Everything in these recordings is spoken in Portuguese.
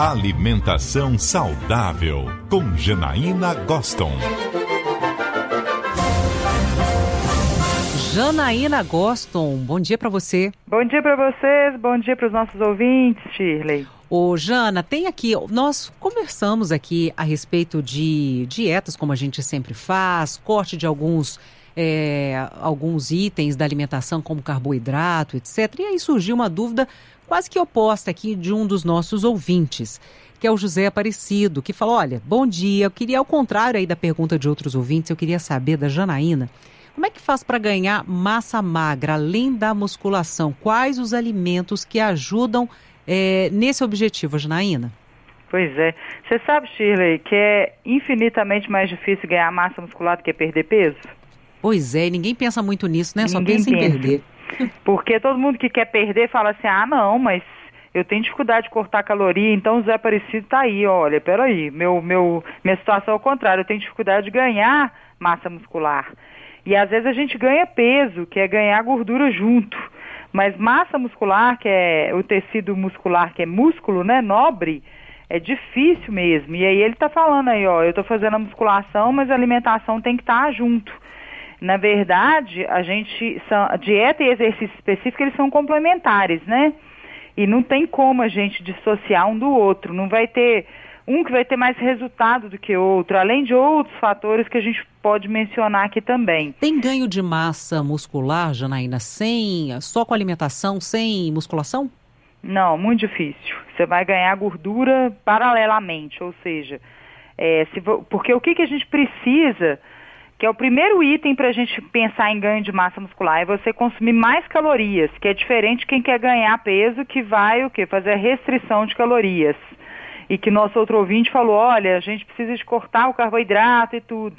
Alimentação saudável com Janaína Goston. Janaína Goston, bom dia para você. Bom dia para vocês, bom dia para os nossos ouvintes, Shirley. Ô, Jana, tem aqui, nós conversamos aqui a respeito de dietas, como a gente sempre faz, corte de alguns é, alguns itens da alimentação, como carboidrato, etc. E aí surgiu uma dúvida quase que oposta aqui de um dos nossos ouvintes, que é o José Aparecido, que falou: Olha, bom dia, eu queria, ao contrário aí da pergunta de outros ouvintes, eu queria saber da Janaína. Como é que faz para ganhar massa magra, além da musculação? Quais os alimentos que ajudam é, nesse objetivo, Janaína? Pois é. Você sabe, Shirley, que é infinitamente mais difícil ganhar massa muscular do que perder peso? Pois é, ninguém pensa muito nisso, né? Só pensa, pensa em perder. Porque todo mundo que quer perder fala assim, ah, não, mas eu tenho dificuldade de cortar caloria, então o Zé Aparecido tá aí, olha, peraí, meu, meu, minha situação é o contrário, eu tenho dificuldade de ganhar massa muscular. E às vezes a gente ganha peso, que é ganhar gordura junto. Mas massa muscular, que é o tecido muscular, que é músculo, né, nobre, é difícil mesmo. E aí ele está falando aí, ó, eu estou fazendo a musculação, mas a alimentação tem que estar tá junto. Na verdade, a gente, são, dieta e exercício específico, eles são complementares, né? E não tem como a gente dissociar um do outro. Não vai ter um que vai ter mais resultado do que outro, além de outros fatores que a gente pode mencionar aqui também. Tem ganho de massa muscular, Janaína, sem só com alimentação, sem musculação? Não, muito difícil. Você vai ganhar gordura paralelamente, ou seja, é, se, porque o que, que a gente precisa que é o primeiro item para a gente pensar em ganho de massa muscular, é você consumir mais calorias, que é diferente quem quer ganhar peso, que vai o quê? Fazer a restrição de calorias. E que nosso outro ouvinte falou, olha, a gente precisa de cortar o carboidrato e tudo.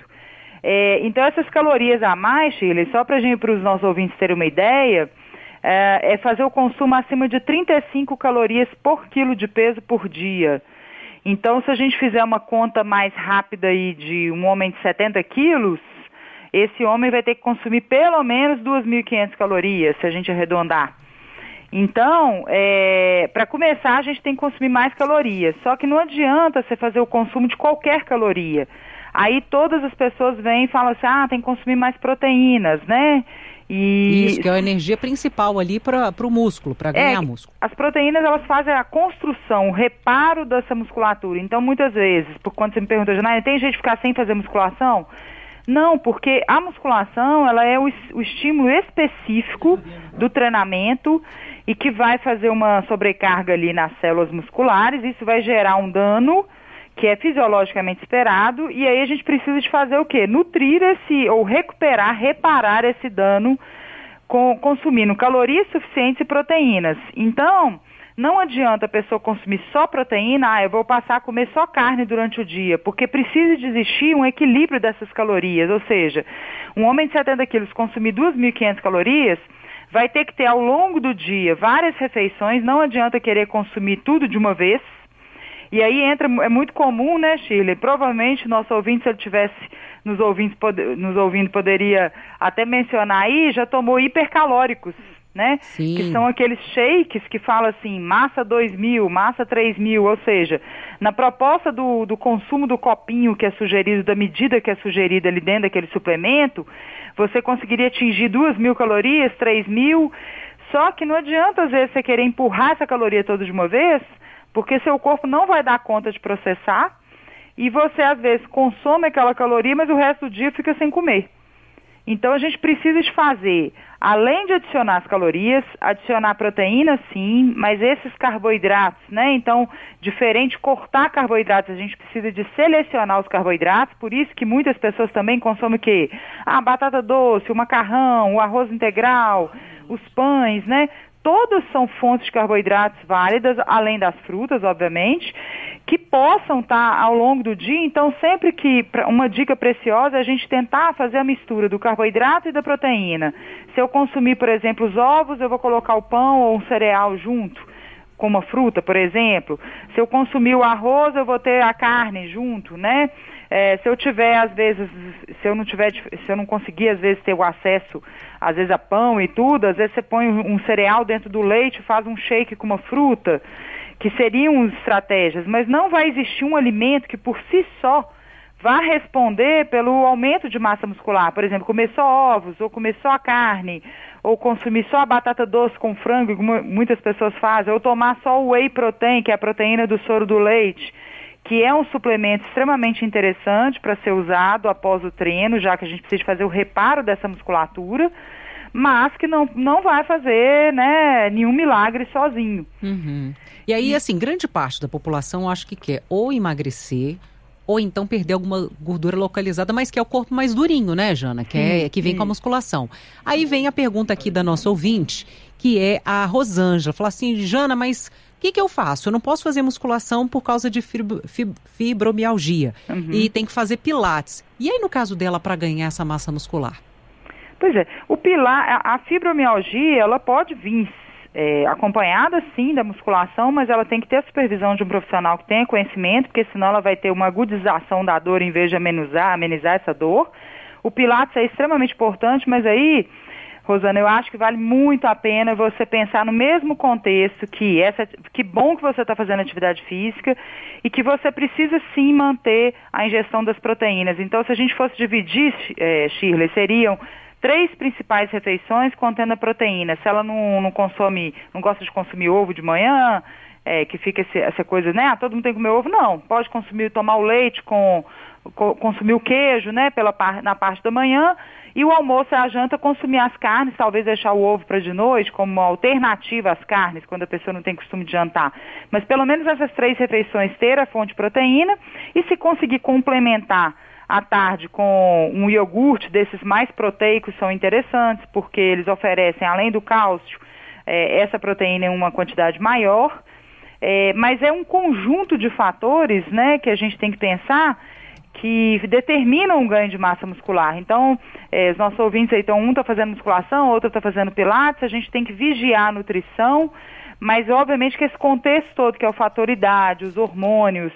É, então essas calorias a mais, Shirley, só para os nossos ouvintes terem uma ideia, é, é fazer o consumo acima de 35 calorias por quilo de peso por dia. Então, se a gente fizer uma conta mais rápida aí de um homem de 70 quilos, esse homem vai ter que consumir pelo menos 2.500 calorias, se a gente arredondar. Então, é, para começar, a gente tem que consumir mais calorias. Só que não adianta você fazer o consumo de qualquer caloria. Aí todas as pessoas vêm e falam assim, ah, tem que consumir mais proteínas, né? E... Isso, que é a energia principal ali para o músculo, para ganhar é, músculo. As proteínas, elas fazem a construção, o reparo dessa musculatura. Então, muitas vezes, por quando você me pergunta, Janaína, tem de ficar sem fazer musculação? Não, porque a musculação, ela é o, o estímulo específico do treinamento e que vai fazer uma sobrecarga ali nas células musculares, isso vai gerar um dano que é fisiologicamente esperado, e aí a gente precisa de fazer o quê? Nutrir esse, ou recuperar, reparar esse dano com, consumindo calorias suficientes e proteínas. Então, não adianta a pessoa consumir só proteína, ah, eu vou passar a comer só carne durante o dia, porque precisa de existir um equilíbrio dessas calorias, ou seja, um homem de 70 quilos consumir 2.500 calorias, vai ter que ter ao longo do dia várias refeições, não adianta querer consumir tudo de uma vez, e aí entra, é muito comum, né, Shirley? Provavelmente nosso ouvinte, se ele tivesse nos ouvindo, nos ouvindo, poderia até mencionar aí, já tomou hipercalóricos, né? Sim. Que são aqueles shakes que falam assim, massa 2 mil, massa 3 mil, ou seja, na proposta do, do consumo do copinho que é sugerido, da medida que é sugerida ali dentro daquele suplemento, você conseguiria atingir 2 mil calorias, 3 mil, só que não adianta às vezes você querer empurrar essa caloria toda de uma vez, porque seu corpo não vai dar conta de processar e você às vezes consome aquela caloria, mas o resto do dia fica sem comer. Então a gente precisa de fazer, além de adicionar as calorias, adicionar proteína sim, mas esses carboidratos, né? Então, diferente cortar carboidratos, a gente precisa de selecionar os carboidratos, por isso que muitas pessoas também consomem o quê? A batata doce, o macarrão, o arroz integral, os pães, né? Todas são fontes de carboidratos válidas, além das frutas, obviamente, que possam estar ao longo do dia. Então, sempre que uma dica preciosa é a gente tentar fazer a mistura do carboidrato e da proteína. Se eu consumir, por exemplo, os ovos, eu vou colocar o pão ou um cereal junto com uma fruta, por exemplo. Se eu consumir o arroz, eu vou ter a carne junto, né? É, se eu tiver, às vezes, se eu não tiver, se eu não conseguir, às vezes, ter o acesso, às vezes, a pão e tudo, às vezes você põe um cereal dentro do leite, faz um shake com uma fruta, que seriam estratégias, mas não vai existir um alimento que por si só vá responder pelo aumento de massa muscular. Por exemplo, comer só ovos, ou comer só a carne, ou consumir só a batata doce com frango, como muitas pessoas fazem, ou tomar só o whey protein, que é a proteína do soro do leite, que é um suplemento extremamente interessante para ser usado após o treino, já que a gente precisa fazer o reparo dessa musculatura mas que não, não vai fazer né, nenhum milagre sozinho. Uhum. E aí, assim, grande parte da população acho que quer ou emagrecer ou então perder alguma gordura localizada, mas que é o corpo mais durinho, né, Jana? Que, é, que vem com a musculação. Aí vem a pergunta aqui da nossa ouvinte, que é a Rosângela. Fala assim, Jana, mas o que, que, eu faço? Eu não posso fazer musculação por causa de fibro, fibromialgia. Uhum. E tem que fazer pilates. E aí, no caso dela, para ganhar essa massa muscular? Pois é, o pilar, a, a fibromialgia, ela pode vir é, acompanhada sim da musculação, mas ela tem que ter a supervisão de um profissional que tenha conhecimento, porque senão ela vai ter uma agudização da dor em vez de amenizar, amenizar essa dor. O Pilates é extremamente importante, mas aí, Rosana, eu acho que vale muito a pena você pensar no mesmo contexto que essa, que bom que você está fazendo atividade física e que você precisa sim manter a ingestão das proteínas. Então, se a gente fosse dividir, é, Shirley, seriam três principais refeições contendo a proteína. Se ela não, não consome, não gosta de consumir ovo de manhã, é, que fica esse, essa coisa, né? Ah, todo mundo tem que comer ovo, não. Pode consumir, tomar o leite com, com consumir o queijo, né? Pela na parte da manhã. E o almoço e a janta consumir as carnes, talvez deixar o ovo para de noite como uma alternativa às carnes, quando a pessoa não tem costume de jantar. Mas pelo menos essas três refeições ter a fonte de proteína e se conseguir complementar à tarde com um iogurte desses mais proteicos são interessantes, porque eles oferecem, além do cálcio, é, essa proteína em uma quantidade maior. É, mas é um conjunto de fatores né, que a gente tem que pensar que determinam o ganho de massa muscular. Então, é, os nossos ouvintes aí, então, um está fazendo musculação, outro está fazendo pilates, a gente tem que vigiar a nutrição, mas obviamente que esse contexto todo, que é o fator idade, os hormônios,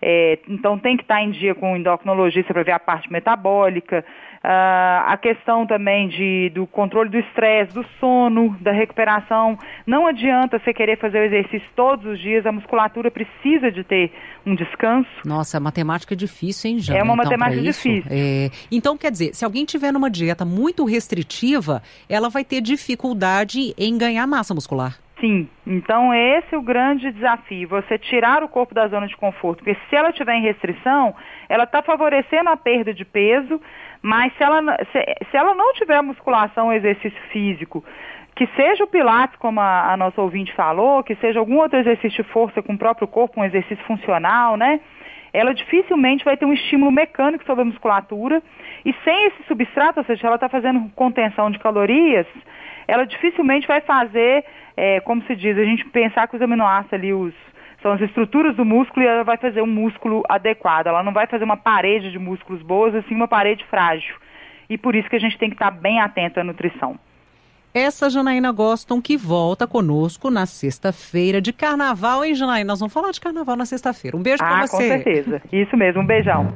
é, então tem que estar em dia com o endocrinologista para ver a parte metabólica, uh, a questão também de, do controle do estresse, do sono, da recuperação. Não adianta você querer fazer o exercício todos os dias, a musculatura precisa de ter um descanso. Nossa, a matemática é difícil, hein, Jana? É uma então, matemática difícil. É... Então, quer dizer, se alguém tiver numa dieta muito restritiva, ela vai ter dificuldade em ganhar massa muscular. Sim, então esse é o grande desafio, você tirar o corpo da zona de conforto, porque se ela tiver em restrição, ela está favorecendo a perda de peso, mas se ela, se, se ela não tiver musculação ou exercício físico, que seja o Pilates, como a, a nossa ouvinte falou, que seja algum outro exercício de força com o próprio corpo, um exercício funcional, né? Ela dificilmente vai ter um estímulo mecânico sobre a musculatura e sem esse substrato, ou seja, ela está fazendo contenção de calorias, ela dificilmente vai fazer, é, como se diz, a gente pensar que os aminoácidos ali, os, são as estruturas do músculo e ela vai fazer um músculo adequado. Ela não vai fazer uma parede de músculos boas, assim uma parede frágil. E por isso que a gente tem que estar bem atento à nutrição. Essa Janaína Goston que volta conosco na sexta-feira de carnaval, hein, Janaína? Nós vamos falar de carnaval na sexta-feira. Um beijo ah, pra você. Ah, com certeza. Isso mesmo, um beijão.